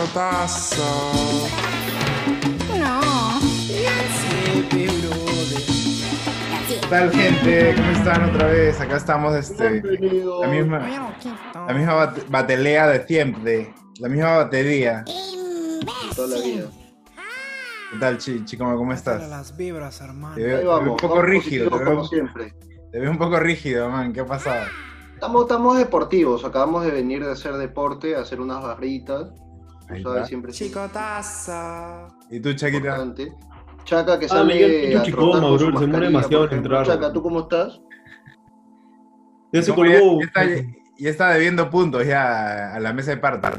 chicotazo. No. ¿Qué tal, gente? ¿Cómo están otra vez? Acá estamos, este, la misma, la misma bate- batelea de siempre, la misma batería. Toda la vida. ¿Qué tal, chi, chico? ¿Cómo estás? las vibras, hermano. Te veo, vamos. un poco rígido, te veo, como siempre. te veo un poco rígido, man. ¿Qué ha pasado? Estamos, estamos deportivos. Acabamos de venir de hacer deporte, hacer unas barritas. Tú sabes, siempre es Chicotazo. ¿Y tú, Chaquita? importante. Chaca que Ah, sale Miguel, a Chico su se mascarilla, demasiado en entrar. Chaca, ¿tú cómo estás? Ya se ¿Cómo ya- colgó. Ya, está, ya está debiendo puntos ya a la mesa de partes.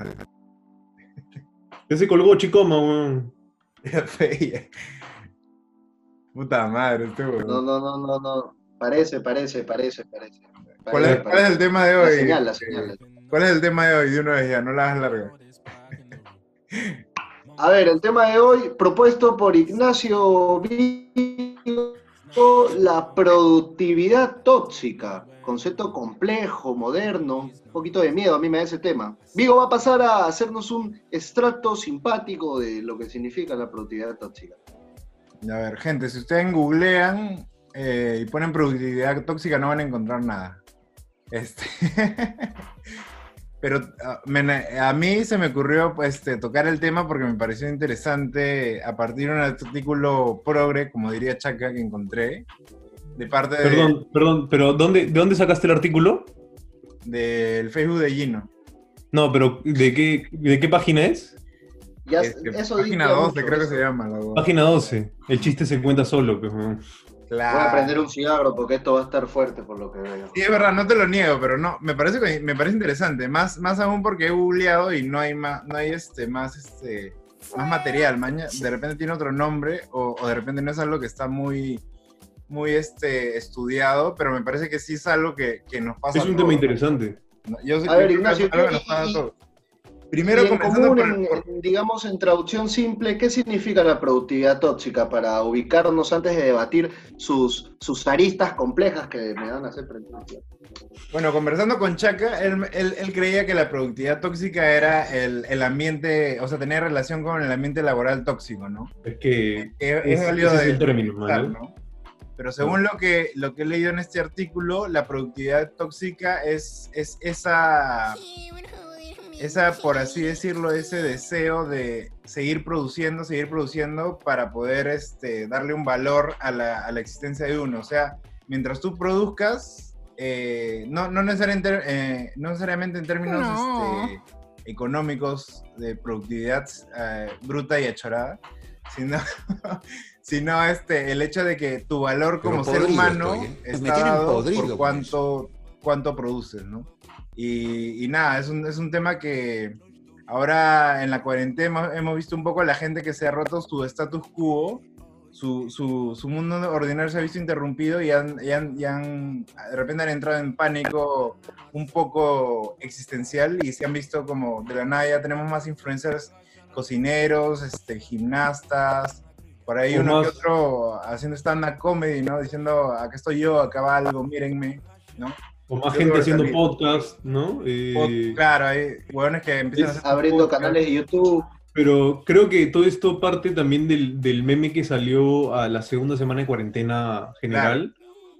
Ya se colgó Chicoma, weón. Ya fe, ya. Puta madre, este weón. No, no, no, no, no. Parece, parece, parece, parece. ¿Cuál, es, Parece, cuál es el tema de La hoy? señal, la señal. ¿Cuál es el tema de hoy? De una vez ya, no la hagas larga. A ver, el tema de hoy, propuesto por Ignacio Vigo, la productividad tóxica. Concepto complejo, moderno, un poquito de miedo a mí me da ese tema. Vigo va a pasar a hacernos un extracto simpático de lo que significa la productividad tóxica. A ver, gente, si ustedes googlean eh, y ponen productividad tóxica no van a encontrar nada. Este. Pero ah, me a mí se me ocurrió pues, este, tocar el tema porque me pareció interesante a partir de un artículo progre, como diría Chaca, que encontré, de parte de- Perdón, perdón, pero ¿dónde, ¿de dónde sacaste el artículo? del Facebook de Gino. No, pero ¿de qué, de qué página es? Ya, Este, eso página dice 12 mucho, creo que se llama. la. Página 12. El chiste se cuenta solo, pues. Claro. Voy a prender un cigarro porque esto va a estar fuerte por lo que veo. Sí, es verdad, no te lo niego, pero no, me parece que- me parece interesante, más, más aún porque he googleado y no hay más, no hay este, más este, más material, maña, de repente tiene otro nombre o, o de repente no es algo que está muy, muy este, estudiado, pero me parece que sí es algo que, que nos pasa Es un a tema todos. interesante. No, Yo, yo A ver, Ignacio, es algo que ¿qué- nos pasa a y- todos. Y Primero en comenzando común, por, en- por- en, digamos, en traducción simple, ¿qué significa la productividad tóxica? Para ubicarnos antes de debatir sus, sus aristas complejas que me dan a hacer presentación. Bueno, conversando con Chaca, él, él- él creía que la productividad tóxica era el, el ambiente, o sea, tenía relación con el ambiente laboral tóxico, ¿no? Es que es, es- es de el término, pensar, ¿no? ¿no? Pero según lo que, lo que he leído en este artículo, la productividad tóxica es, es esa, esa, por así decirlo, ese deseo de seguir produciendo, seguir produciendo para poder este, darle un valor a la, a la existencia de uno. O sea, mientras tú produzcas, eh, no, no, necesariamente, eh, no necesariamente en términos No. este, económicos de productividad eh, bruta y achorada, sino, sino este, el hecho de que tu valor como ser humano estoy, ¿eh? Está dado podrido por con cuánto, cuánto produces, ¿no? Y, y nada, es un, es un tema que ahora en la cuarentena hemos, visto un poco a la gente que se ha roto su status quo, su, su, su mundo ordinario se ha visto interrumpido y, han, y han- y han- de repente han entrado en pánico un poco existencial y se han visto como de la nada ya tenemos más influencers cocineros, este, gimnastas, por ahí uno más- que otro haciendo stand-up comedy, ¿no? Diciendo, acá estoy yo, acá va algo, mírenme, ¿no? O más Yo gente haciendo también. podcast, ¿no? Eh, Pod- claro, hay hueones que empiezan es a hacer Abriendo podcast. canales de YouTube. Pero creo que todo esto parte también del, del meme que salió a la segunda semana de cuarentena general.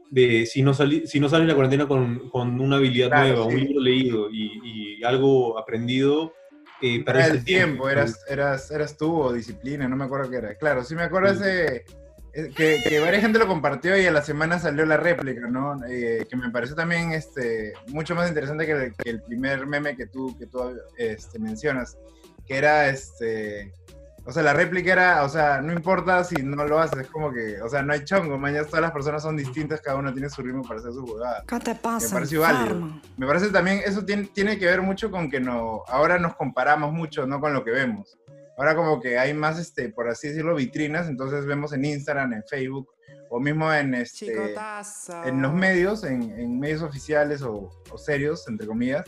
De si no, sali- si no sales de la cuarentena con, con una habilidad Claro, nueva, sí. un libro leído y, y algo aprendido, eh, Era perdiste el tiempo, eras, eras, eras tú o disciplina, no me acuerdo qué era. Claro, sí me acuerdo Sí. ese, que, que varias gente lo compartió y a la semana salió la réplica, ¿no? Eh, que me pareció también este, mucho más interesante que el, que el primer meme que tú, que tú este, mencionas, que era este... O sea, la réplica era, o sea, no importa si no lo haces, es como que, o sea, no hay chongo, mañana todas las personas son distintas, cada uno tiene su ritmo para hacer su jugada. ¿Qué te pasa, Me pareció válido. Me parece también, eso tiene, tiene que ver mucho con que no, ahora nos comparamos mucho, ¿no? Con lo que vemos. Ahora como que hay más, este, por así decirlo, vitrinas, entonces vemos en Instagram, en Facebook, o mismo en, este, Chicotazo. en los medios, en, en medios oficiales o, o serios, entre comillas,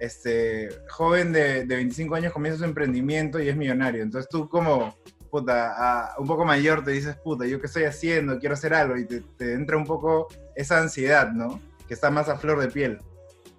este, joven de, de 25 años comienza su emprendimiento y es millonario. Entonces tú como, puta, a- un poco mayor te dices, puta, ¿yo qué estoy haciendo? Quiero hacer algo. Y te, te entra un poco esa ansiedad, ¿no? Que está más a flor de piel.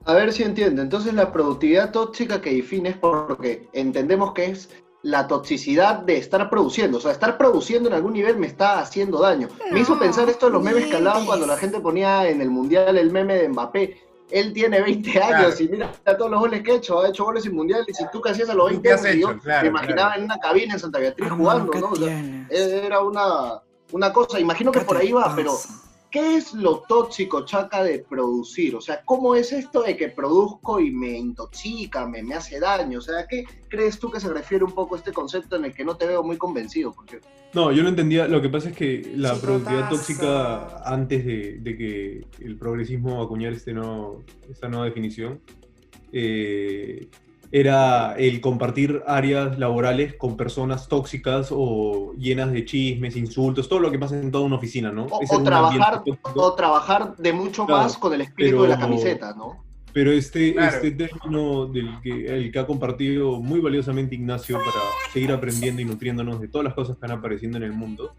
a ver si entiendo. Entonces la productividad tóxica que define es porque entendemos que es la toxicidad de estar produciendo. O sea, estar produciendo en algún nivel me está haciendo daño. me hizo pensar esto en los memes que hablaban cuando la gente ponía en el Mundial el meme de Mbappé. Él tiene 20 años y mira todos los goles que ha hecho, ha hecho goles en Mundial. Y si tú que hacías a los ¿Tú 20 qué has años, y yo? Claro, me imaginaba claro. en una cabina en Santa Beatriz Hermano, jugando, ¿qué ¿no? O sea, tienes? era una, una cosa, imagino que ¿Qué por ahí va, pero? ¿Qué es lo tóxico, Chaca, de producir? O sea, ¿cómo es esto de que produzco y me intoxica, me, me hace daño? O sea, ¿a qué crees tú que se refiere un poco este concepto en el que no te veo muy convencido? Porque No, yo no entendía. Lo que pasa es que la Chicotazo. productividad tóxica, antes de, de que el progresismo acuñara este nuevo- esta nueva definición, eh, era el compartir áreas laborales con personas tóxicas o llenas de chismes, insultos, todo lo que pasa en toda una oficina, ¿no? O- o trabajar- o trabajar de mucho Claro, más con el espíritu de la camiseta, ¿no? Pero este, Claro. este término del que, el que ha compartido muy valiosamente Ignacio para seguir aprendiendo y nutriéndonos de todas las cosas que van apareciendo en el mundo,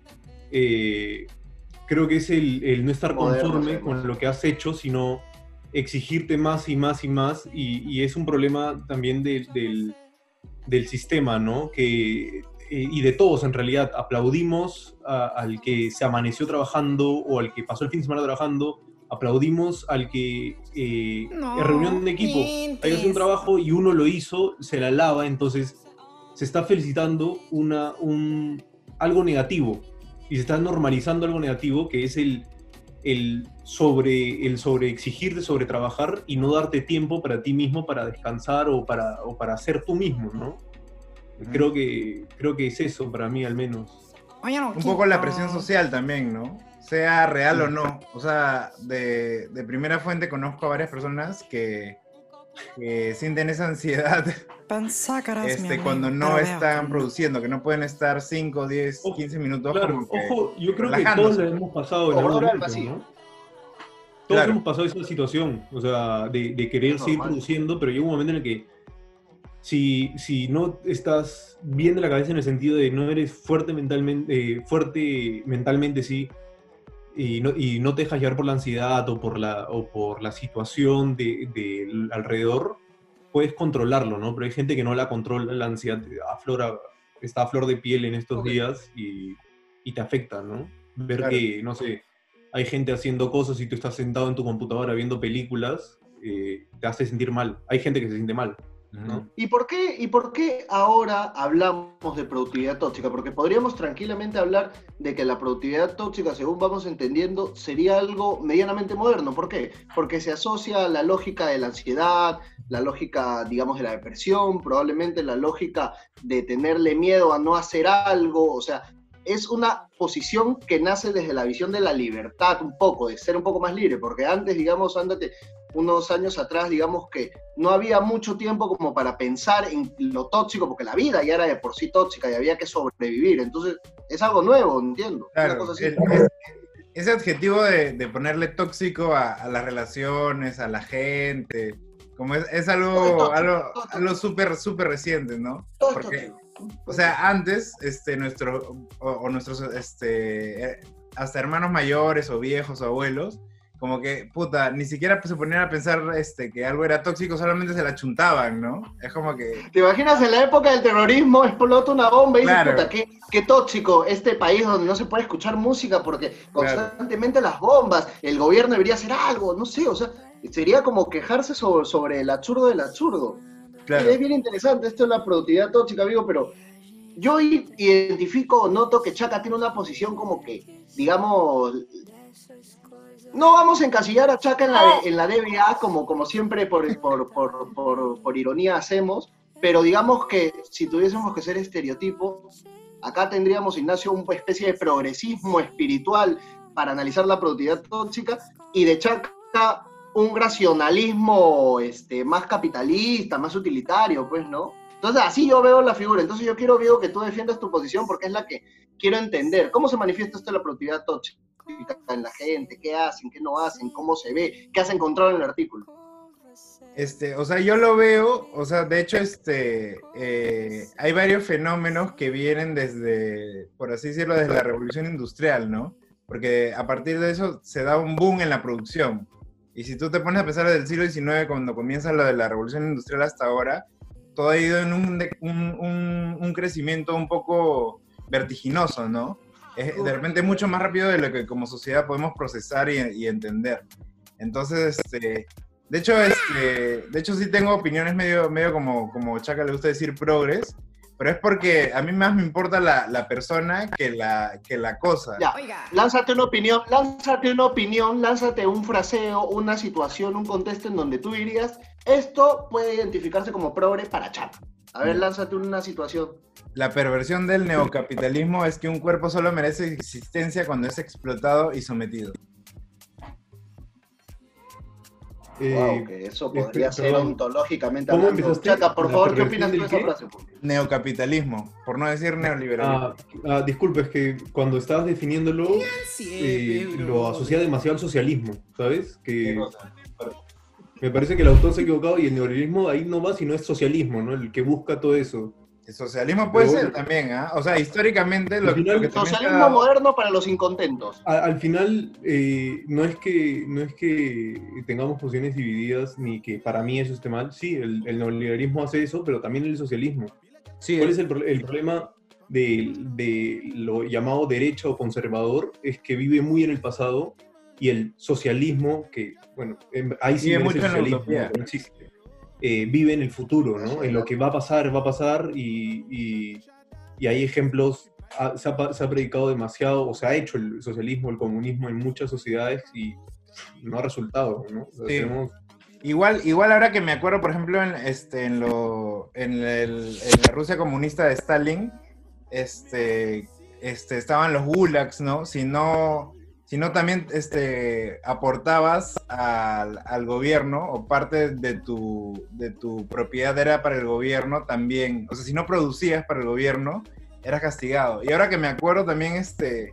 eh, creo que es el, el no estar conforme con lo que has hecho, sino exigirte más y más y más. Y, y es un problema también de- del, del sistema, ¿no? Que, eh, y de todos en realidad. Aplaudimos a- al que se amaneció trabajando o al que pasó el fin de semana trabajando. Aplaudimos al que eh, No, en reunión de equipo hay un trabajo y uno lo hizo, se la lava, entonces se está felicitando una, un, algo negativo y se está normalizando algo negativo que es el, el sobre el sobre exigirte sobre trabajar y no darte tiempo para ti mismo para descansar o para, o para ser tú mismo, ¿no? Creo que, creo que es eso para mí al menos. Un poco la presión social también, ¿no? Sea real o no. O sea, de, de primera fuente conozco a varias personas que, que sienten esa ansiedad este, cuando no están produciendo, que no pueden estar 5, 10, Ojo, 15 minutos Claro, ojo, yo creo que todos hemos pasado en algún momento. Todos Claro. hemos pasado esa situación, o sea, de, de querer Es seguir normal. produciendo, pero llega un momento en el que si, si no estás bien de la cabeza en el sentido de no eres fuerte mentalmente, eh, fuerte mentalmente, sí, y no, y no te dejas llevar por la ansiedad o por la, o por la situación de, del alrededor, puedes controlarlo, ¿no? Pero hay gente que no la controla, la ansiedad aflora, está a flor de piel en estos Ok. días y, y te afecta, ¿no? Ver Claro. que, no sé, hay gente haciendo cosas y tú estás sentado en tu computadora viendo películas, eh, te hace sentir mal. Hay gente que se siente mal, ¿Y por, qué, ¿Y por qué ahora hablamos de productividad tóxica? Porque podríamos tranquilamente hablar de que la productividad tóxica, según vamos entendiendo, sería algo medianamente moderno. ¿Por qué? Porque se asocia a la lógica de la ansiedad, la lógica, digamos, de la depresión, probablemente la lógica de tenerle miedo a no hacer algo. O sea, es una posición que nace desde la visión de la libertad un poco, de ser un poco más libre, porque antes, digamos, ándate unos años atrás, digamos que no había mucho tiempo como para pensar en lo tóxico, porque la vida ya era de por sí tóxica y había que sobrevivir. Entonces, es algo nuevo, entiendo. Una Claro, cosa así. el- es- ese adjetivo de, de ponerle tóxico a, a las relaciones, a la gente, como es, es Todo algo, algo, todo tóxico. algo súper, súper reciente, ¿no? Porque-. O sea, antes, este, nuestro, o, o nuestros, este, eh, hasta hermanos mayores o viejos o abuelos, como que, puta, ni siquiera se ponían a pensar, este, que algo era tóxico, solamente se la chuntaban, ¿no? Es como que, ¿Te imaginas en la época del terrorismo explota una bomba y dices, Claro. puta, qué, qué tóxico este país donde no se puede escuchar música porque constantemente las bombas, el gobierno debería hacer algo, no sé, o sea, sería como quejarse sobre, sobre el absurdo del absurdo. Claro, Es bien interesante esto de la productividad tóxica, amigo, pero yo identifico noto que Chaca tiene una posición como que, digamos, no vamos a encasillar a Chaca en la, en la DBA como, como siempre por, por, por, por, ironía hacemos, pero digamos que si tuviésemos que ser estereotipos, acá tendríamos, Ignacio, una especie de progresismo espiritual para analizar la productividad tóxica y de Chaca un racionalismo este, más capitalista, más utilitario, pues, ¿no? Entonces, así yo veo la figura. Entonces, yo quiero, Vigo, que tú defiendas tu posición porque es la que quiero entender. ¿Cómo se manifiesta esto de la productividad tóxica en la gente? ¿Qué hacen? ¿Qué no hacen? ¿Cómo se ve? ¿Qué has encontrado en el artículo? Este, o sea, yo lo veo, o sea, de hecho, este, eh, hay varios fenómenos que vienen desde, por así decirlo, desde la revolución industrial, ¿no? Porque a partir de eso se da un boom en la producción. Y si tú te pones a pensar desde el siglo XIX, cuando comienza lo de la revolución industrial hasta ahora, todo ha ido en un, un- un- un crecimiento un poco vertiginoso, ¿no? Es de repente mucho más rápido de lo que como sociedad podemos procesar y, y entender. Entonces, este, de hecho, este, de hecho sí tengo opiniones medio, medio como, como Chaca le gusta decir progres, pero es porque a mí más me importa la, la persona que la, que la cosa. Ya, lánzate una opinión, lánzate una opinión, lánzate un fraseo, una situación, un contexto en donde tú dirías, esto puede identificarse como progre para chat. A ver, Mm. lánzate una situación. La perversión del neocapitalismo es que un cuerpo solo merece existencia cuando es explotado y sometido. Wow, que eso este, podría ser perdón. ontológicamente ¿Cómo hablando. empezaste? Chaca, por ¿La favor, ¿qué opinas de del esa qué? frase? pues? Neocapitalismo, por no decir neoliberalismo. Ah, ah, disculpa, es que cuando estabas definiéndolo, eh, lo asocia demasiado al socialismo, ¿sabes? ¿Qué Que me parece que el autor se ha equivocado y el neoliberalismo ahí no va, sino es socialismo, ¿no? El que busca todo eso. El socialismo puede Pero ser también, ¿ah? O sea, históricamente lo, Al final, lo que Socialismo moderno para los incontentos. A- al final, eh, no, es que, no es que tengamos posiciones divididas ni que para mí eso esté mal. Sí, el, el neoliberalismo hace eso, pero también el socialismo. Sí, ¿Cuál es el, el problema de, de lo llamado derecha o conservador? Es que vive muy en el pasado y el socialismo, que, bueno, ahí sí Vive mucho en la socialismo, utopía. no existe. Eh, vive en el futuro, ¿no? En lo que va a pasar, va a pasar y, y- y hay ejemplos, se, ha, pa- se ha predicado demasiado, o se ha hecho el socialismo, el comunismo en muchas sociedades y no ha resultado, ¿no? O sea, Sí. tenemos- Igual, igual ahora que me acuerdo, por ejemplo, en, este, en, lo, en, el- en la Rusia comunista de Stalin, este, este, estaban los gulags, ¿no? Si no, si no también este, aportabas al, al gobierno o parte de tu, de tu propiedad era para el gobierno también, o sea, si no producías para el gobierno, eras castigado. Y ahora que me acuerdo también, este,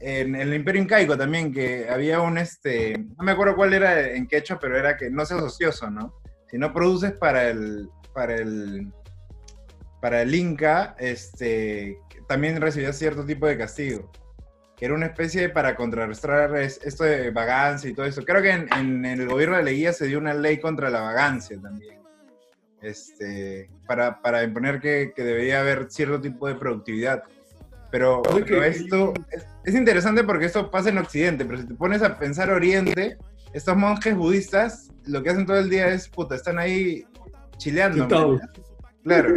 en el Imperio Incaico también, que había un, este, no me acuerdo cuál era en quechua, pero era que no seas ocioso, ¿no? Si no produces para el, para el, para el Inca, este, también recibías cierto tipo de castigo, que era una especie de para contrarrestar es- esto de vagancia y todo eso. Creo que en, en el gobierno de Leguía se dio una ley contra la vagancia también, este, para, para imponer que, que debería haber cierto tipo de productividad. Pero, Oye, pero esto es, es interesante porque esto pasa en Occidente, pero si te pones a pensar Oriente, estos monjes budistas lo que hacen todo el día es, puta, están ahí chileando. Claro.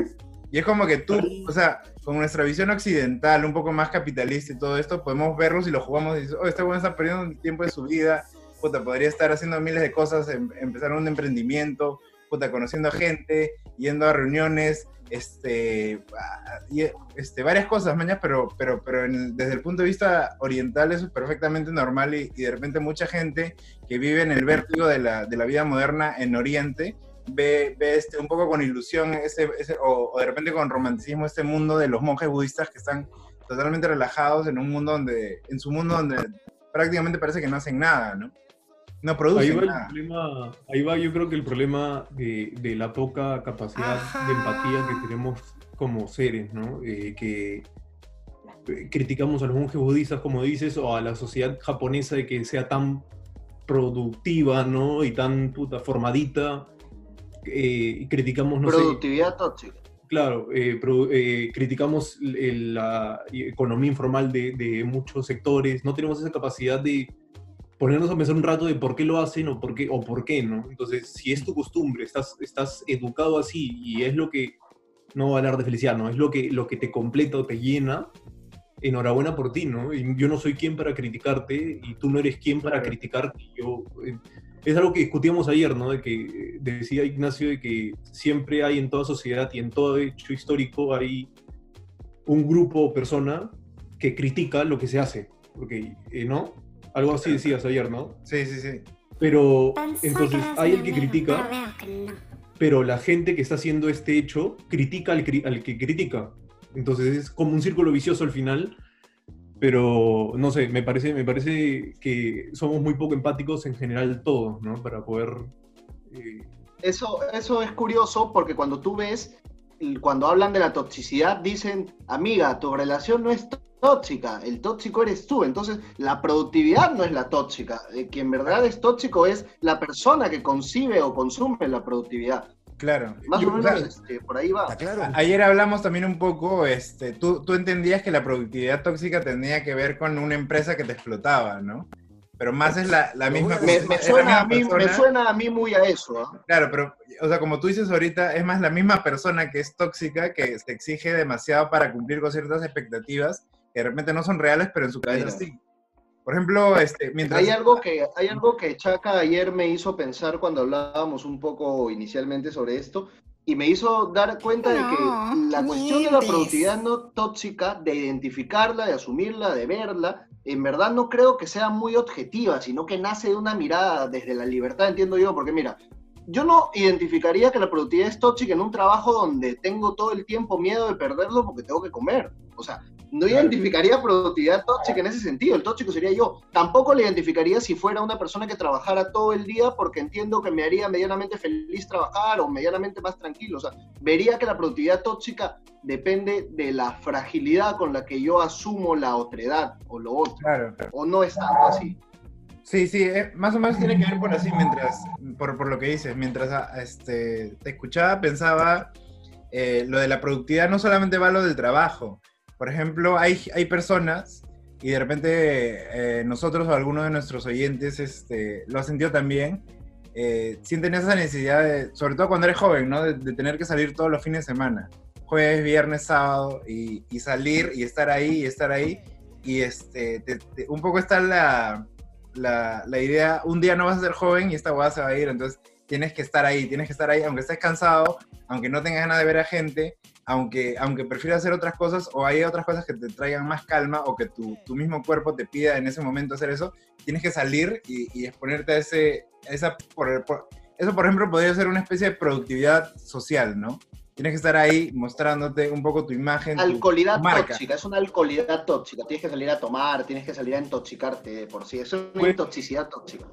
Y es como que tú, o sea, con nuestra visión occidental, un poco más capitalista y todo esto, podemos verlos y los jugamos y dices, oh, este bueno está perdiendo tiempo de su vida, puta, podría estar haciendo miles de cosas, em- empezar un emprendimiento, puta, conociendo gente, yendo a reuniones, este, a- este varias cosas, mañas, pero, pero, pero desde el punto de vista oriental eso es perfectamente normal y, y de repente mucha gente que vive en el vértigo de la, de la vida moderna en Oriente, ve, ve este, un poco con ilusión ese, ese- o, o de repente con romanticismo este mundo de los monjes budistas que están totalmente relajados en un mundo donde, en su mundo donde prácticamente parece que no hacen nada, ¿no? No Ahí producen va, el nada. problema, ahí va yo creo que el problema de, de la poca capacidad Ajá. de empatía que tenemos como seres, ¿no? Eh, que eh, criticamos a los monjes budistas, como dices, o a la sociedad japonesa de que sea tan productiva, ¿no? Y tan puta formadita. Eh, criticamos, no sé, Productividad tóxica. Claro, eh, pro- eh, criticamos el- la economía informal de, de muchos sectores, no tenemos esa capacidad de ponernos a pensar un rato de por qué lo hacen o por qué, o por qué no. Entonces, si es tu costumbre, estás, estás educado así y es lo que, no voy a hablar de felicidad, no, es lo que, lo que te completa o te llena, enhorabuena por ti, ¿no? Yo no soy quien para criticarte y tú no eres quien para criticarte. Yo, eh, es algo que discutíamos ayer, ¿no? De que eh, decía Ignacio de que siempre hay en toda sociedad y en todo hecho histórico hay un grupo o persona que critica lo que se hace, porque, eh, ¿no? Algo así decías ayer, ¿no? Sí, sí, sí. Pero entonces hay el que critica, pero la gente que está haciendo este hecho critica al, cri- al que critica. Entonces es como un círculo vicioso al final, pero no sé, me parece, me parece que somos muy poco empáticos en general todos, ¿no? Para poder... eh, Eso, eso es curioso porque cuando tú ves, cuando hablan de la toxicidad, dicen, amiga, tu relación no es tóxica, el tóxico eres tú. Entonces, la productividad no es la tóxica. Eh, quien en verdad es tóxico es la persona que concibe o consume la productividad. Claro. Más Yo- o menos claro, este, por ahí va. Está claro. Ayer hablamos también un poco, este, tú, tú entendías que la productividad tóxica tenía que ver con una empresa que te explotaba, ¿no? Pero más es la, misma, Me, me es la suena a mí, me persona. suena a mí muy a eso. ¿ah? Claro, pero, o sea, como tú dices ahorita, es más la misma persona que es tóxica, que se exige demasiado para cumplir con ciertas expectativas que de repente no son reales, pero en su cabeza sí. Por ejemplo, este, mientras... Hay algo, que, hay algo que Chaca ayer me hizo pensar cuando hablábamos un poco inicialmente sobre esto y me hizo dar cuenta de que No, la cuestión de la mientes. productividad no tóxica, de identificarla, de asumirla, de verla, en verdad no creo que sea muy objetiva, sino que nace de una mirada desde la libertad, entiendo yo, porque mira, yo no identificaría que la productividad es tóxica en un trabajo donde tengo todo el tiempo miedo de perderlo porque tengo que comer. O sea, no Claro. identificaría productividad tóxica en ese sentido. El tóxico sería yo. Tampoco le identificaría si fuera una persona que trabajara todo el día porque entiendo que me haría medianamente feliz trabajar o medianamente más tranquilo. O sea, vería que la productividad tóxica depende de la fragilidad con la que yo asumo la otredad o lo otro. Claro. O no es tanto así. Sí, sí, eh, más o menos tiene que ver por así, mientras, por, por lo que dices, mientras ah, este, te escuchaba, pensaba, eh, lo de la productividad no solamente va lo del trabajo. Por ejemplo, hay, hay personas, y de repente eh, nosotros o alguno de nuestros oyentes este, lo ha sentido también, eh, sienten esa necesidad, de, sobre todo cuando eres joven, ¿no? De, de tener que salir todos los fines de semana, jueves, viernes, sábado, y, y salir y estar ahí y estar ahí. Y este, te- te- un poco está la, la, la idea, un día no vas a ser joven y esta boda se va a ir, entonces tienes que estar ahí, tienes que estar ahí, aunque estés cansado, aunque no tengas ganas de ver a gente, aunque, aunque prefieras hacer otras cosas o hay otras cosas que te traigan más calma o que tu, tu mismo cuerpo te pida en ese momento hacer eso, tienes que salir y, y exponerte a ese, a esa, por, por- eso por ejemplo podría ser una especie de productividad social, ¿no? Tienes que estar ahí mostrándote un poco tu imagen, Alcoholidad tu marca. tóxica, es una alcoholidad tóxica. Tienes que salir a tomar, tienes que salir a intoxicarte de por sí. Es una Pues- toxicidad tóxica.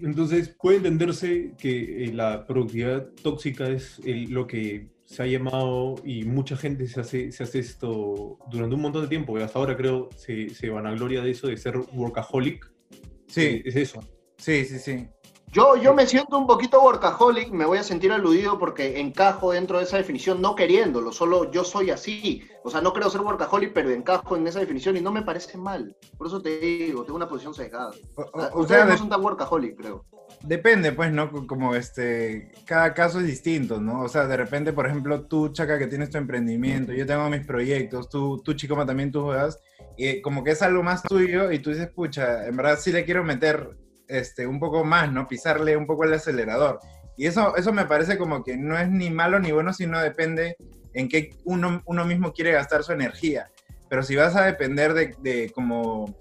Entonces, puede entenderse que eh, la productividad tóxica es lo que se ha llamado, y mucha gente se hace, se hace esto durante un montón de tiempo, y hasta ahora creo se, se vanagloria de eso, de ser workaholic. Sí, Es eso. sí, sí, sí. Yo, yo me siento un poquito workaholic, me voy a sentir aludido porque encajo dentro de esa definición no queriéndolo, solo yo soy así. O sea, no creo ser workaholic, pero encajo en esa definición y no me parece mal. Por eso te digo, tengo una posición sesgada. O, O o- sea, ustedes no son tan workaholic, creo. Depende, pues, ¿no? Co- Como este, cada caso es distinto, ¿no? O sea, de repente, por ejemplo, tú, Chaca, que tienes tu emprendimiento, yo tengo mis proyectos, tú, tú Chicoma, también tú juegas, y como que es algo más tuyo y tú dices, pucha, en verdad sí le quiero meter este, un poco más, ¿no? Pisarle un poco el acelerador. Y eso, eso me parece como que no es ni malo ni bueno, sino depende en qué uno, uno mismo quiere gastar su energía. Pero si vas a depender de, de como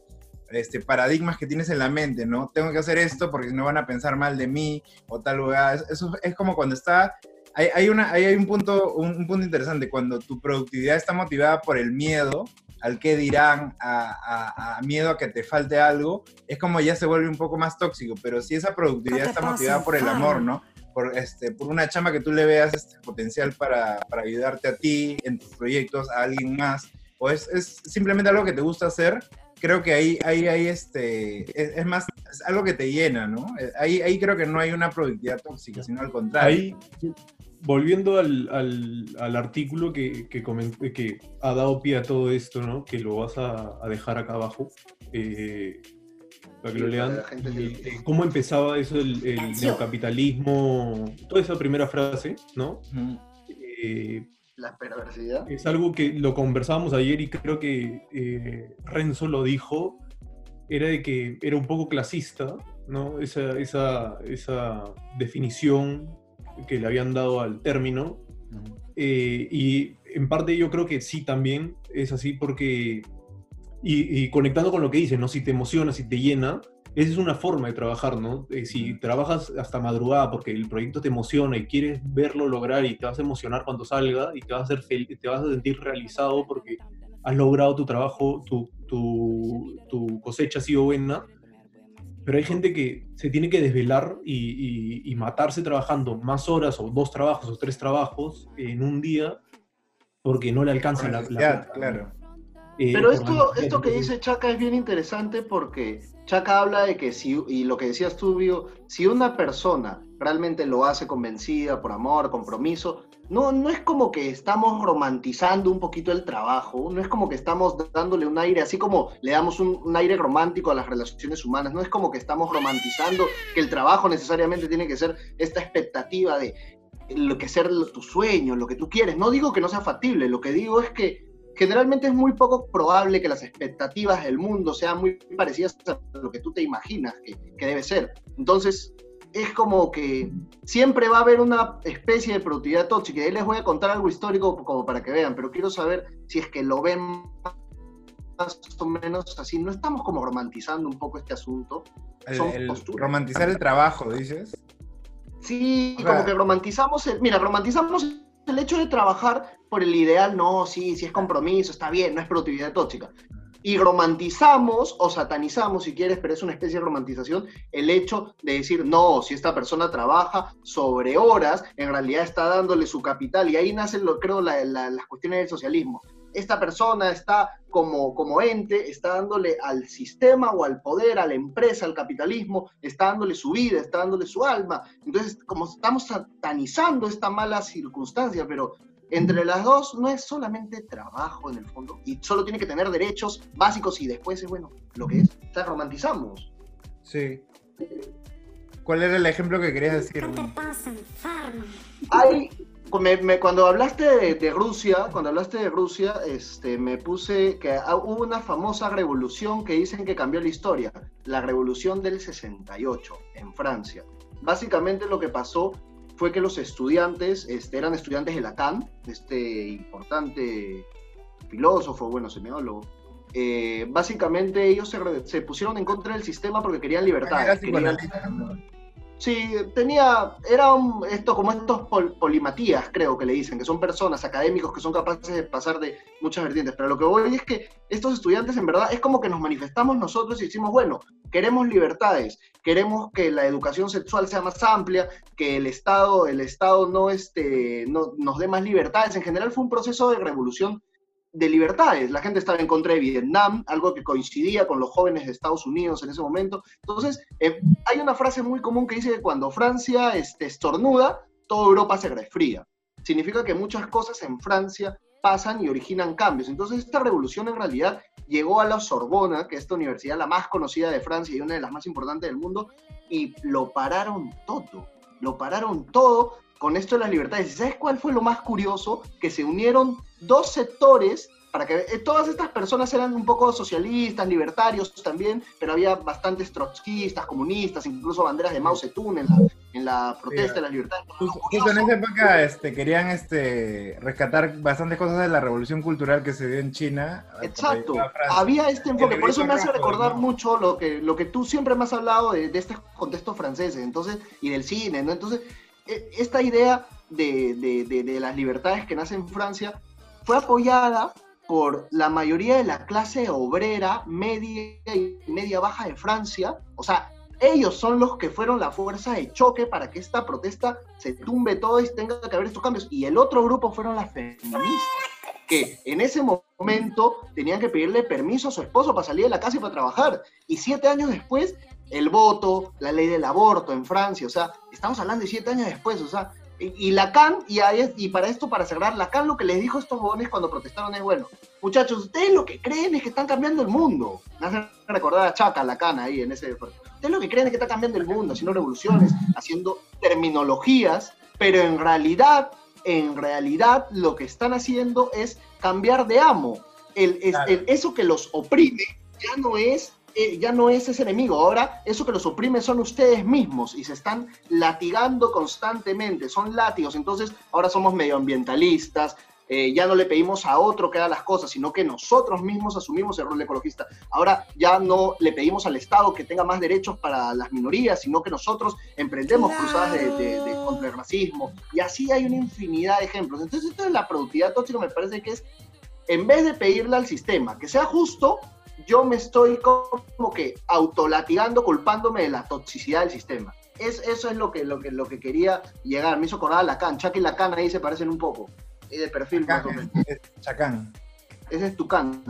este, paradigmas que tienes en la mente, ¿no? Tengo que hacer esto porque no van a pensar mal de mí o tal lugar. Es- Eso es como cuando está... Hay, hay, una, hay, un, punto, un, un punto interesante, cuando tu productividad está motivada por el miedo, al que dirán, a, a- a miedo a que te falte algo, es como ya se vuelve un poco más tóxico, pero si esa productividad está motivada por el amor, ¿no? Por, este, por una chama que tú le veas este potencial para, para ayudarte a ti, en tus proyectos, a alguien más, o es, es simplemente algo que te gusta hacer, creo que ahí, ahí, ahí este, es, es más, es algo que te llena, ¿no? Eh, Ahí, ahí creo que no hay una productividad tóxica, sino al contrario. Ahí, volviendo al, al- al artículo que, que, comenté- que ha dado pie a todo esto, ¿no? que lo vas a, a dejar acá abajo, eh, para que lo lean, eh, cómo empezaba eso, el, el neocapitalismo, toda esa primera frase, ¿no? Eh, La perversidad. es algo que lo conversábamos ayer y creo que eh, Renzo lo dijo, era de que era un poco clasista, ¿no? Esa, esa, esa definición que le habían dado al término. Eh, y en parte yo creo que sí también es así porque, y, y conectando con lo que dices, ¿no? Si te emociona, si te llena, esa es una forma de trabajar, ¿no? Eh, si trabajas hasta madrugada porque el proyecto te emociona y quieres verlo lograr y te vas a emocionar cuando salga y te vas a, hacer te vas a sentir realizado porque has logrado tu trabajo, tu, tu, tu cosecha ha sido buena, pero hay gente que se tiene que desvelar y, y- y matarse trabajando más horas o dos trabajos o tres trabajos en un día porque no le alcanza la, plata, claro. eh, Pero esto, esto que dice Chaca es bien interesante porque Chaca habla de que si, y lo que decías tú, Bio, si una persona realmente lo hace convencida, por amor, compromiso, no, no es como que estamos romantizando un poquito el trabajo, no es como que estamos dándole un aire, así como le damos un, un aire romántico a las relaciones humanas, no es como que estamos romantizando que el trabajo necesariamente tiene que ser esta expectativa de lo que ser tu sueño, lo que tú quieres. No digo que no sea factible, lo que digo es que generalmente es muy poco probable que las expectativas del mundo sean muy parecidas a lo que tú te imaginas que, que debe ser. Entonces, es como que siempre va a haber una especie de productividad tóxica. Y ahí les voy a contar algo histórico como para que vean, pero quiero saber si es que lo ven más o menos así. No estamos como romantizando un poco este asunto. El- Son el romantizar el trabajo, dices. Sí, O sea- como que romantizamos el, mira, romantizamos el hecho de trabajar por el ideal, no, sí, sí es compromiso, está bien, no es productividad tóxica. Y romantizamos o satanizamos, si quieres, pero es una especie de romantización, el hecho de decir, no, si esta persona trabaja sobre horas, en realidad está dándole su capital. Y ahí nacen, lo, creo, la- la- las cuestiones del socialismo. Esta persona está como, como ente, está dándole al sistema o al poder, a la empresa, al capitalismo, está dándole su vida, está dándole su alma. Entonces, como estamos satanizando esta mala circunstancia, pero entre las dos no es solamente trabajo en el fondo, y solo tiene que tener derechos básicos y después es, bueno, lo que es. O sea, romantizamos. Sí. ¿Cuál era el ejemplo que querías decir? ¿Qué te Win? pasa, enfermo? Hay, me- me- cuando hablaste de, de Rusia, cuando hablaste de Rusia, este, me puse que hubo una famosa revolución que dicen que cambió la historia, la revolución del 68 en Francia. Básicamente lo que pasó fue que los estudiantes, este, eran estudiantes de Lacan, este importante filósofo, bueno, semiólogo. eh, básicamente ellos se, pusieron en contra del sistema porque querían libertad. Sí, tenía, era un- esto como estos pol- polimatías, creo que le dicen, que son personas, académicos que son capaces de pasar de muchas vertientes. Pero lo que voy es que estos estudiantes en verdad es como que nos manifestamos nosotros y decimos, bueno, queremos libertades, queremos que la educación sexual sea más amplia, que el Estado, el Estado no, este, no nos dé más libertades. En general fue un proceso de revolución de libertades. La gente estaba en contra de Vietnam, algo que coincidía con los jóvenes de Estados Unidos en ese momento. Entonces, eh, hay una frase muy común que dice que cuando Francia este, estornuda, toda Europa se resfría. Significa que muchas cosas en Francia pasan y originan cambios. Entonces, esta revolución en realidad llegó a la Sorbona, que es esta universidad la más conocida de Francia y una de las más importantes del mundo, y lo pararon todo. Lo pararon todo con esto de las libertades. ¿Y sabes cuál fue lo más curioso? Que se unieron dos sectores para que eh, todas estas personas eran un poco socialistas, libertarios también, pero había bastantes trotskistas, comunistas, incluso banderas de Mao Zedong en la, en la protesta de las libertades. Justo, en esa época este, querían este, rescatar bastantes cosas de la revolución cultural que se dio en China. Exacto, había este enfoque, por eso me hace recordar ¿no? mucho lo que, lo que tú siempre me has hablado de, de estos contextos franceses entonces, y del cine, ¿no? Entonces, esta idea de, de- de- de las libertades que nace en Francia fue apoyada por la mayoría de la clase obrera media y media baja de Francia, o sea, ellos son los que fueron la fuerza de choque para que esta protesta se tumbe todo y tenga que haber estos cambios. Y el otro grupo fueron las feministas que en ese momento tenían que pedirle permiso a su esposo para salir de la casa y para trabajar. Y siete años después, el voto, la ley del aborto en Francia, o sea, estamos hablando de siete años después, o sea, y, y Lacan, y, para esto, para cerrar, Lacan lo que les dijo a estos jóvenes cuando protestaron es, bueno, muchachos, ustedes lo que creen es que están cambiando el mundo. Me hace recordar a Chaca, Lacan ahí en ese... Ustedes lo que creen es que está cambiando el mundo, haciendo revoluciones, haciendo terminologías, pero en realidad en realidad lo que están haciendo es cambiar de amo. El, es- Claro. el- eso que los oprime ya no es eh, ya no es ese enemigo, ahora eso que los oprime son ustedes mismos y se están latigando constantemente, son látigos, entonces ahora somos medioambientalistas, eh, ya no le pedimos a otro que haga las cosas, sino que nosotros mismos asumimos el rol de ecologista. Ahora ya no le pedimos al Estado que tenga más derechos para las minorías, sino que nosotros emprendemos cruzadas de, de- de- contra el racismo. Y así hay una infinidad de ejemplos. Entonces, esto de la productividad tóxica me parece que es, en vez de pedirle al sistema que sea justo, yo me estoy como que autolatigando, culpándome de la toxicidad del sistema. Es, eso es lo que, lo, que, lo que quería llegar. Me hizo acordar a Lacan. Chuck y Lacan ahí se parecen un poco. Y de perfil más o menos. Chacán, es Chacán. Ese es Tucán.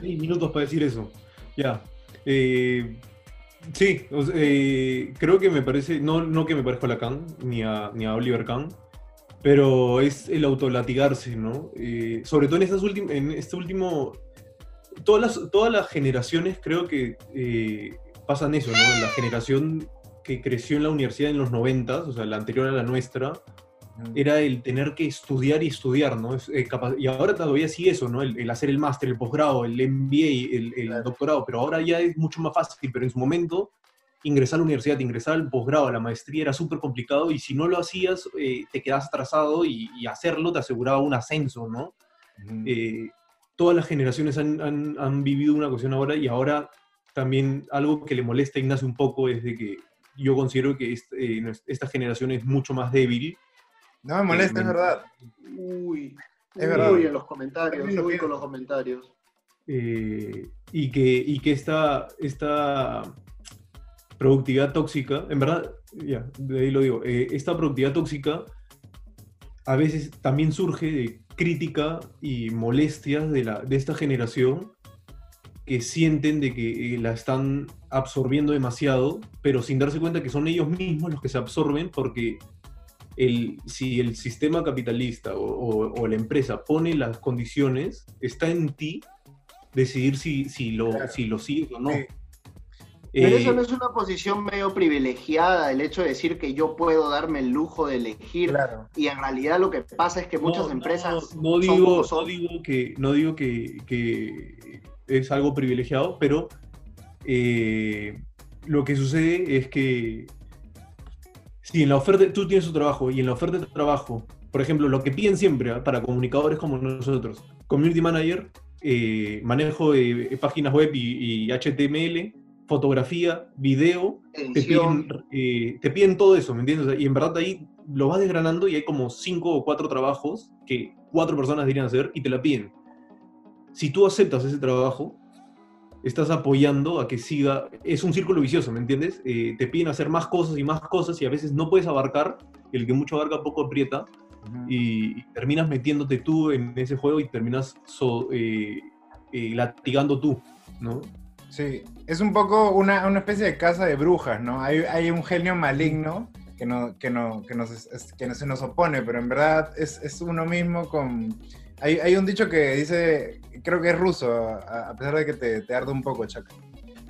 seis minutos para decir eso. Ya. Eh, sí, eh, creo que me parece, no, no que me parezca a Lacan, ni a, ni a Oliver Kahn, pero es el autolatigarse, ¿no? Eh, sobre todo en, estas en este último... Todas las, todas las generaciones creo que eh, pasan eso, ¿no? La generación que creció en la universidad en los 90, o sea, la anterior a la nuestra, era el tener que estudiar y estudiar, ¿no? Es, eh, capa- y ahora todavía sí eso, ¿no? El, el hacer el máster, el posgrado, el MBA, el, doctorado, pero ahora ya es mucho más fácil, pero en su momento ingresar a la universidad, ingresar al posgrado, a la maestría era súper complicado y si no lo hacías eh, te quedabas atrasado y, y hacerlo te aseguraba un ascenso, ¿no? Eh, todas las generaciones han, han- han vivido una cuestión ahora y ahora también algo que le molesta a Ignacio un poco es de que yo considero que est- eh, esta generación es mucho más débil. No me molesta, Eh, es verdad. Uy, Es verdad. uy, en los comentarios, uy, con los comentarios. eh, y que, y que esta, esta productividad tóxica, en verdad, ya, de ahí lo digo, eh, esta productividad tóxica a veces también surge de crítica y molestias de, la, de esta generación que sienten de que eh, la están absorbiendo demasiado, pero sin darse cuenta que son ellos mismos los que se absorben porque el, si el sistema capitalista o, o- o la empresa pone las condiciones, está en ti decidir si, si, lo, Claro. si lo sigues o no. Sí. Pero Eh, eso no es una posición medio privilegiada, el hecho de decir que yo puedo darme el lujo de elegir. Claro. Y en realidad lo que pasa es que muchas no, empresas. No, digo, no digo que, no digo que, que es algo privilegiado, pero eh, lo que sucede es que si en la oferta, tú tienes tu trabajo y en la oferta de trabajo, por ejemplo, lo que piden siempre ¿ah? para comunicadores como nosotros, community manager, eh, manejo de páginas web y, y HTML, fotografía, video, te edición. piden, eh, te piden todo eso, ¿me entiendes? O sea, y en verdad ahí lo vas desgranando y hay como cinco o cuatro trabajos que cuatro personas deberían hacer y te la piden. Si tú aceptas ese trabajo, estás apoyando a que siga, es un círculo vicioso, ¿me entiendes? Eh, te piden hacer más cosas y más cosas y a veces no puedes abarcar, el que mucho abarca poco aprieta, y terminas metiéndote tú en ese juego y terminas so- eh, eh, latigando tú, ¿no? Sí, es un poco una, una especie de casa de brujas, ¿no? Hay, hay un genio maligno que, no, que, no, que, nos, no se nos opone, pero en verdad es, es uno mismo con... Hay, hay un dicho que dice, creo que es ruso, a, pesar de que te, te arde un poco, Chaco.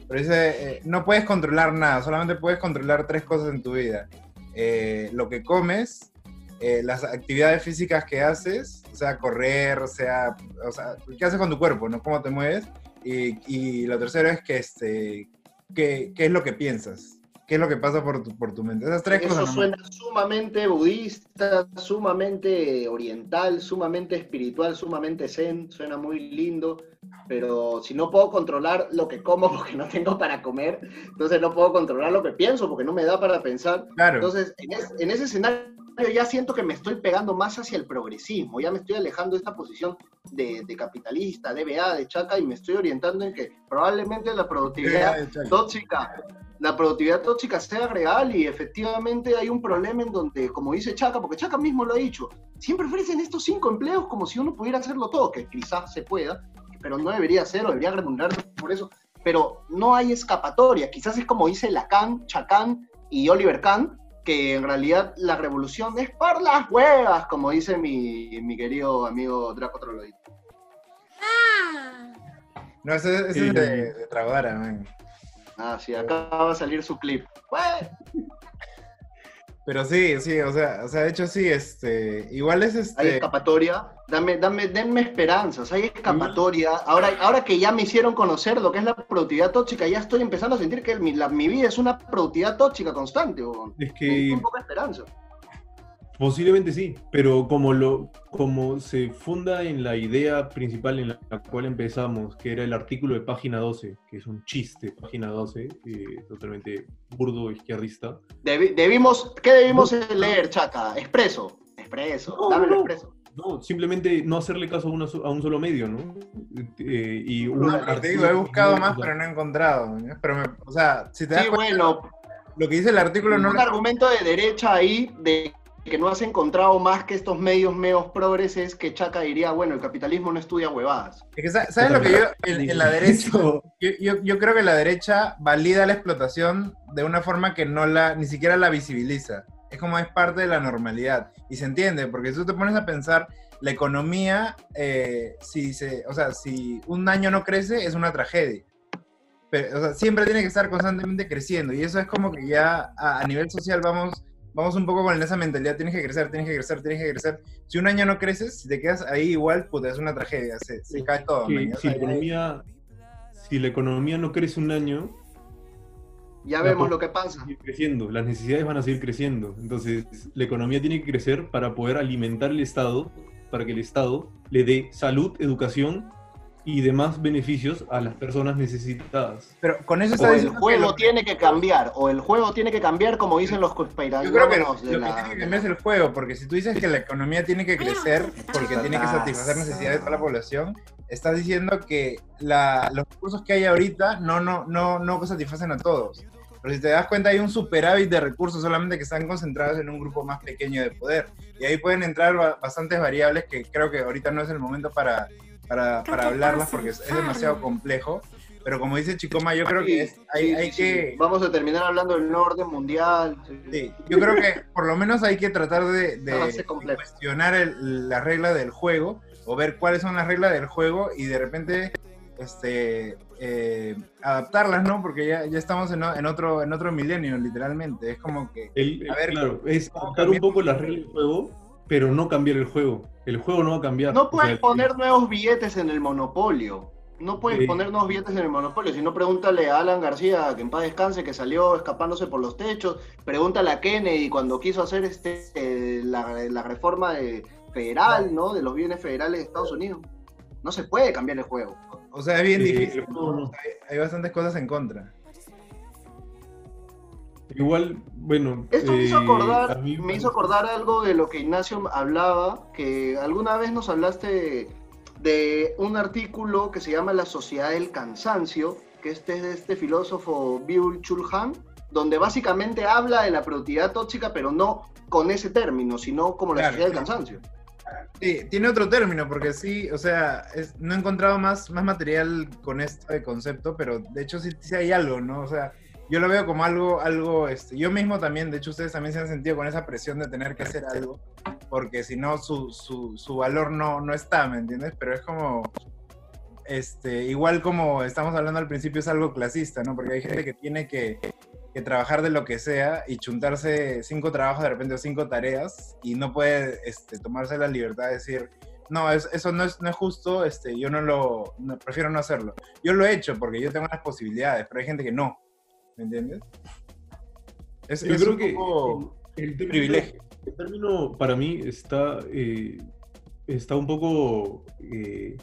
Pero dice, eh, no puedes controlar nada, solamente puedes controlar tres cosas en tu vida. Eh, lo que comes, eh, las actividades físicas que haces, sea, correr, sea, o sea, qué haces con tu cuerpo, ¿no? Cómo te mueves. Y, y lo tercero es que, este, ¿qué, qué es lo que piensas? ¿Qué es lo que pasa por tu, por tu mente? Esas tres Eso cosas. nomás. suena sumamente budista, sumamente oriental, sumamente espiritual, sumamente zen, suena muy lindo, pero si no puedo controlar lo que como porque no tengo para comer, entonces no puedo controlar lo que pienso porque no me da para pensar. Claro. Entonces, en, es- en ese escenario ya siento que me estoy pegando más hacia el progresismo, ya me estoy alejando de esta posición de, de capitalista, de BA, de chaca, y me estoy orientando en que probablemente la productividad Eh, tóxica, la productividad tóxica sea real y efectivamente hay un problema en donde, como dice Chaca, porque Chaca mismo lo ha dicho, siempre ofrecen estos cinco empleos como si uno pudiera hacerlo todo, que quizás se pueda, pero no debería ser o debería remunerar por eso, pero no hay escapatoria, quizás es como dice Lacan, Chacán y Oliver Kahn, que en realidad la revolución es por las huevas, como dice mi, mi querido amigo Draco Trolodito. No, ese, ese es de, de Tragodara, man. Ah, sí, acá va a salir su clip. Pero sí, sí, o sea, o sea, de hecho sí, este, igual es hay este, escapatoria. Dame, dame, denme esperanzas, hay escapatoria. Ahora, ahora que ya me hicieron conocer lo que es la productividad tóxica, ya estoy empezando a sentir que mi, la- mi vida es una productividad tóxica constante. Es que da un poco de esperanza. Posiblemente sí, pero como, lo, como se funda en la idea principal en la cual empezamos, que era el artículo de página 12, que es un chiste, página 12, eh, totalmente burdo izquierdista. Debi- debimos, ¿Qué debimos leer, Chaca? Expreso. Expreso. No, Dame el no. expreso. No, simplemente no hacerle caso a, una a un solo medio, ¿no? Eh, y un no, te digo, artículo- he buscado más, pero no he encontrado, ¿no? pero me, o sea, si te das Sí, cuenta, bueno, lo que dice el artículo no un argumento de derecha ahí de que no has encontrado más que estos medios meos progres es que Chaca diría, bueno, el capitalismo no estudia huevadas. Es que, sa- ¿Sabes lo que yo, en, la derecha, yo, yo- creo que la derecha valida la explotación de una forma que no la, ni siquiera la visibiliza. Es como es parte de la normalidad. Y se entiende, porque si tú te pones a pensar, la economía, eh, si se, o sea, si un año no crece, es una tragedia. Pero, siempre tiene que estar constantemente creciendo. Y eso es como que ya a nivel social vamos, vamos un poco con esa mentalidad, tienes que crecer, tienes que crecer, tienes que crecer. Si un año no creces, si te quedas ahí igual, puta, es una tragedia, se, se cae todo. si, la economía, si la economía no crece un año, Ya vemos lo que pasa. creciendo, las necesidades van a seguir creciendo. Entonces, la economía tiene que crecer para poder alimentar el Estado, para que el Estado le dé salud, educación y demás beneficios a las personas necesitadas. Pero con eso O está el diciendo que juego lo- tiene que cambiar, o el juego tiene que cambiar como dicen los Yo creo que lo que tiene que cambiar es el juego, porque si tú dices que la economía tiene que crecer porque tiene que satisfacer necesidades de toda la población, estás diciendo que la- los recursos que hay ahorita no, no, no, no satisfacen a todos. Pero si te das cuenta, hay un superávit de recursos solamente que están concentrados en un grupo más pequeño de poder. Y ahí pueden entrar ba- bastantes variables que creo que ahorita no es el momento para, para, para hablarlas porque es, es demasiado complejo. Pero como dice Chicoma, yo creo que es- hay, Sí, hay sí, que... Vamos a terminar hablando del orden mundial. Sí, yo creo que por lo menos hay que tratar de, cuestionar el- las reglas del juego o ver cuáles son las reglas del juego y de repente este, eh, adaptarlas, ¿no? Porque ya, ya estamos en, otro, en otro milenio, literalmente. Es como que... El- A ver, claro, es ¿cómo adaptar un poco las reglas del juego, pero no cambiar el juego. El juego no va a cambiar. No O puedes sea, poner nuevos billetes en el monopolio. No puedes Sí. poner nuevos billetes en el monopolio. Si no, pregúntale a Alan García, que en paz descanse, que salió escapándose por los techos. Pregúntale a Kennedy cuando quiso hacer este eh, la, la reforma de- federal, ¿no? De los bienes federales de Estados Unidos. No se puede cambiar el juego. O sea, es bien eh, difícil. hay bastantes cosas en contra. Igual, bueno. Esto me hizo eh, acordar, mí me hizo acordar algo de lo que Ignacio hablaba, que alguna vez nos hablaste de un artículo que se llama La Sociedad del Cansancio, que este es de este filósofo Byul Chul Han, donde básicamente habla de la productividad tóxica, pero no con ese término, sino como la Claro, sociedad del cansancio. Sí, tiene otro término, porque sí, o sea, es- no he encontrado más, más material con este concepto, pero de hecho sí, sí hay algo, ¿no? O sea, yo lo veo como algo, algo, este, yo mismo también, de hecho ustedes también se han sentido con esa presión de tener que hacer algo, porque si no su, su, su valor no, no está, ¿me entiendes? Pero es como, este, igual como estamos hablando al principio, es algo clasista, ¿no? Porque hay gente que tiene que, que trabajar de lo que sea y chuntarse cinco trabajos de repente o cinco tareas y no puede este, tomarse la libertad de decir, no, es- eso no es, no es justo, este, yo no lo, no- prefiero no hacerlo. Yo lo he hecho porque yo tengo las posibilidades, pero hay gente que no, ¿me entiendes? Es, Yo es creo un que poco el, el término, privilegio. el término para mí está, eh, está un poco eh,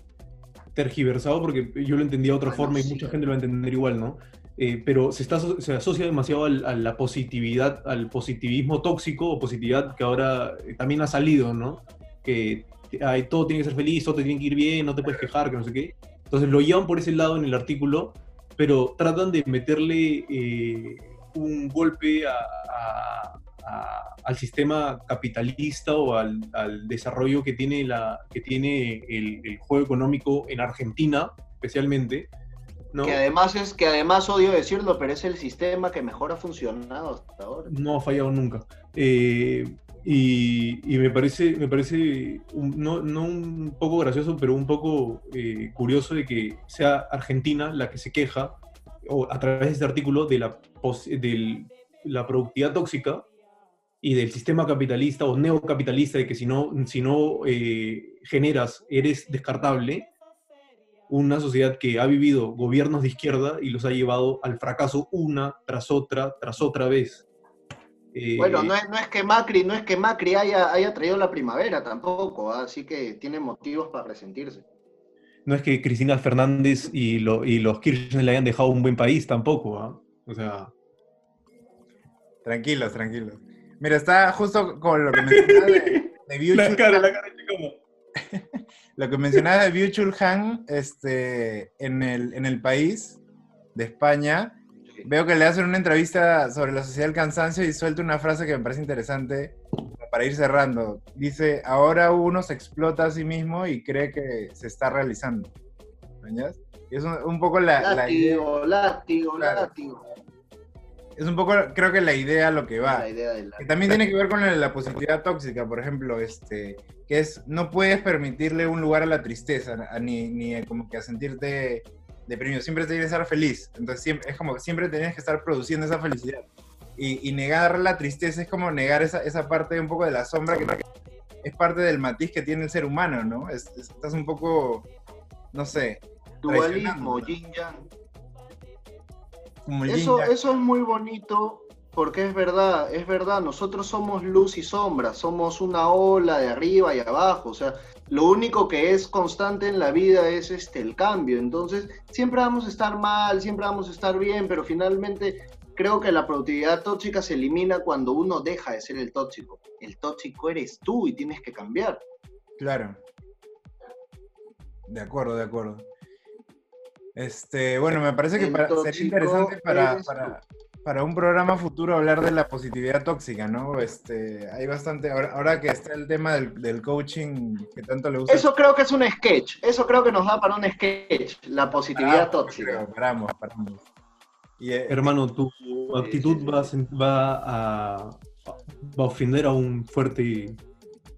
tergiversado porque yo lo entendía de otra Bueno, forma y sí. mucha gente lo va a entender igual, ¿no? Eh, pero se, está, se asocia demasiado al- a la positividad, al positivismo tóxico o positividad que ahora eh, también ha salido, ¿no? Que ay, todo tiene que ser feliz, todo te tiene que ir bien, no te puedes quejar, que no sé qué. Entonces lo llevan por ese lado en el artículo, pero tratan de meterle eh, un golpe a- a- a- al sistema capitalista o al, al desarrollo que tiene, la, que tiene el, el juego económico en Argentina, especialmente. ¿no? Que además es, que además odio decirlo, pero es el sistema que mejor ha funcionado hasta ahora. no ha fallado nunca. Eh, y, me parece, me parece un- no, un poco gracioso, pero un poco eh, curioso de que sea Argentina la que se queja, o a través de este artículo, de la, del- la productividad tóxica y del sistema capitalista o neocapitalista, de que si no, si no eh, generas, eres descartable. Una sociedad que ha vivido gobiernos de izquierda y los ha llevado al fracaso una tras otra, tras otra vez. Eh, Bueno, no es, no es que Macri, no es que Macri haya, haya traído la primavera tampoco, ¿ah? así que tiene motivos para resentirse. no es que Cristina Fernández y, lo- y los Kirchner le hayan dejado un buen país tampoco, ¿ah? O sea, Tranquilos, tranquilos. Mira, está justo con lo que mencionaba de, de Byung-Chul Han. la cara de. Lo que mencionabas de Byung-Chul Han, este, en el, en el país de España, veo que le hacen una entrevista sobre la sociedad del cansancio y suelta una frase que me parece interesante. para ir cerrando, dice, ahora uno se explota a sí mismo y cree que se está realizando. ¿Entiendes? Y es un, un poco la, la idea. Látigo, látigo, Claro. látigo. Es un poco, creo que la idea a lo que va. La idea de la... Que también tiene que ver con la, la positividad tóxica, por ejemplo, este, que es, no puedes permitirle un lugar a la tristeza, a- ni, ni como que a sentirte deprimido, siempre tienes que estar feliz, entonces siempre, es como que siempre tienes que estar produciendo esa felicidad. Y, y negar la tristeza es como negar esa, esa parte un poco de la sombra que es parte del matiz que tiene el ser humano, ¿no? Es- es- estás un poco, no sé, Dualismo, yin yang. como Eso, yin-yang. eso es muy bonito porque es verdad, es verdad, nosotros somos luz y sombra, somos una ola de arriba y abajo, o sea, lo único que es constante en la vida es este el cambio, entonces siempre vamos a estar mal, siempre vamos a estar bien, pero finalmente creo que la productividad tóxica se elimina cuando uno deja de ser el tóxico. El tóxico eres tú y tienes que cambiar. Claro. De acuerdo, de acuerdo. Este, bueno, me parece que para- sería interesante para, eres para, para un programa futuro hablar de la positividad tóxica, ¿no? Este, hay bastante, ahora, ahora que está el tema del, del coaching que tanto le gusta. Eso creo que es un sketch, eso creo que nos da para un sketch, la positividad Paramos, tóxica. creo, Paramos, paramos. Y, eh, Hermano, tu actitud sí, sí. va, a, va a, va a ofender a un fuerte.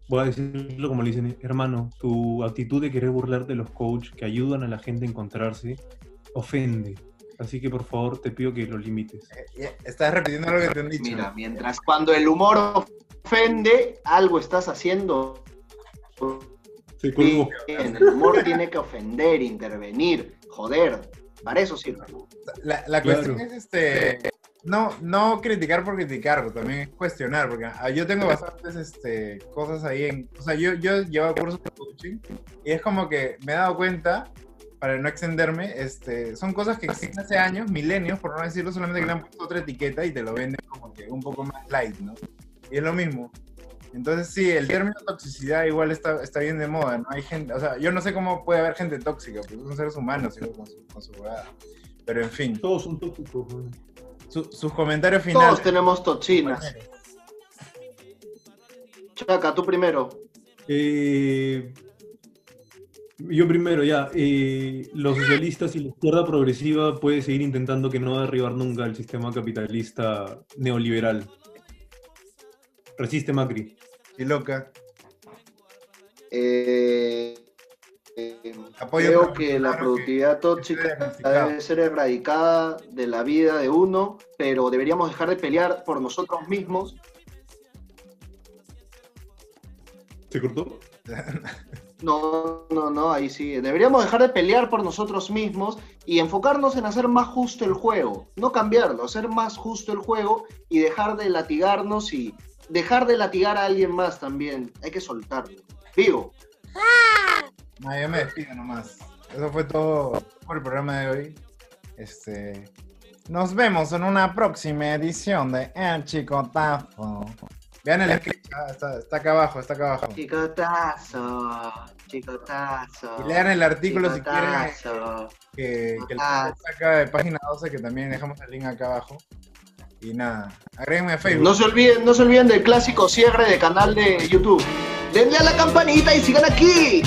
Voy a decirlo como le dicen, hermano, tu actitud de querer burlarte de los coaches que ayudan a la gente a encontrarse ofende. Así que por favor te pido que lo limites. eh, estás repitiendo algo que te han dicho. Mira, mientras cuando el humor ofende, algo estás haciendo Sí, bien. El humor tiene que ofender, intervenir, joder. Para eso sirve. La, la Claro. cuestión es este no, no criticar por criticar, también es cuestionar, porque ah, yo tengo bastantes este, cosas ahí en. O sea, yo, yo llevo cursos de coaching y es como que me he dado cuenta, para no extenderme, este, son cosas que existen hace años, milenios, por no decirlo, solamente que le han puesto otra etiqueta y te lo venden como que un poco más light, ¿no? Y es lo mismo. Entonces, sí, el término toxicidad igual está, está bien de moda, ¿no? Hay gente, o sea, yo no sé cómo puede haber gente tóxica, porque son seres humanos, igual, con su, con su. Pero en fin, Todos son tóxicos. su- sus comentarios finales. Todos tenemos toxinas. Chaca, tú primero. Eh, yo primero, ya. eh, los socialistas y la izquierda progresiva puede seguir intentando que no derribar nunca el sistema capitalista neoliberal. Resiste Macri. Y loca. Eh, eh, Apoyo creo que la productividad que tóxica debe ser erradicada de la vida de uno, pero deberíamos dejar de pelear por nosotros mismos. ¿Se cortó? No, no, no, ahí sí. Deberíamos dejar de pelear por nosotros mismos y enfocarnos en hacer más justo el juego. No cambiarlo, hacer más justo el juego y dejar de latigarnos y dejar de latigar a alguien más también. Hay que soltarlo. Digo, No, yo me despido nomás. Eso fue todo por el programa de hoy. Este, nos vemos en una próxima edición de El Chicotazo. Vean el script, ah, está, está acá abajo, está acá abajo. chicotazo, chicotazo. Y lean el artículo si quieren chicotazo. que, que el Ah. saca de página 12, que también dejamos el link acá abajo. Y nada, agréguenme a Facebook. No se olviden, no se olviden del clásico cierre de canal de YouTube. Denle a la campanita y sigan aquí.